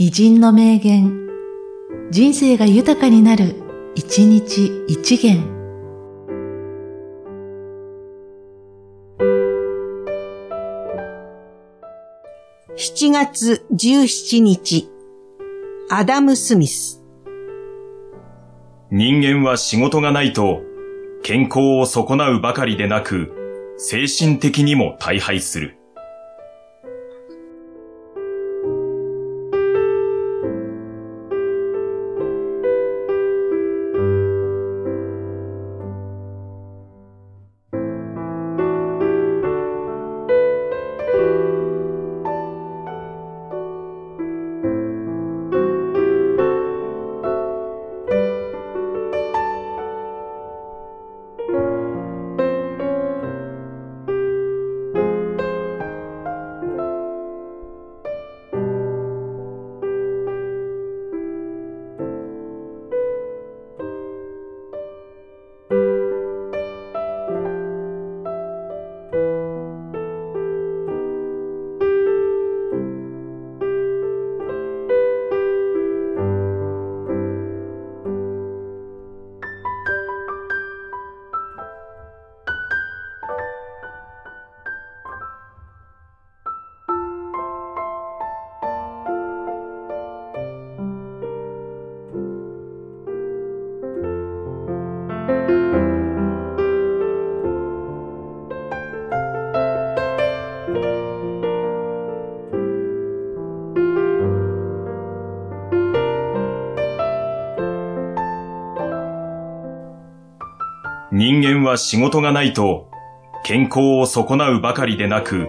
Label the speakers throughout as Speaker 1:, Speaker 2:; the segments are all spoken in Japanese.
Speaker 1: 偉人の名言、人生が豊かになる、一日一元。
Speaker 2: 7月17日、アダム・スミス。
Speaker 3: 人間は仕事がないと、健康を損なうばかりでなく、精神的にも大敗する。人間は仕事がないと、健康を損なうばかりでなく、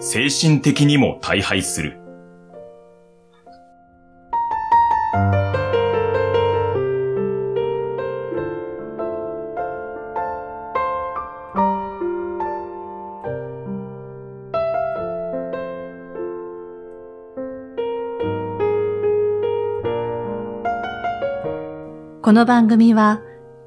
Speaker 3: 精神的にも大敗する。
Speaker 1: この番組は、